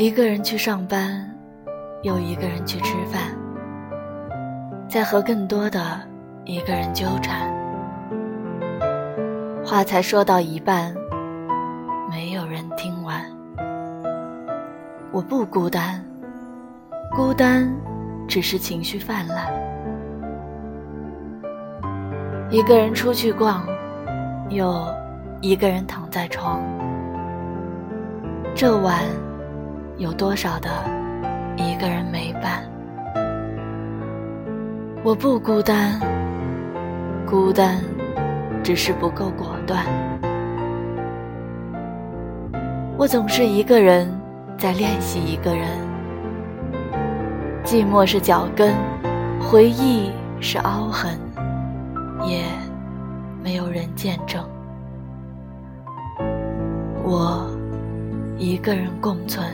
一个人去上班，又一个人去吃饭，在和更多的一个人纠缠。话才说到一半，没有人听完。我不孤单，孤单只是情绪泛滥。一个人出去逛，又一个人躺在床。这晚有多少的一个人没伴？我不孤单，孤单只是不够果断。我总是一个人在练习一个人，寂寞是脚跟，回忆是凹痕，也没有人见证。我。一个人共存。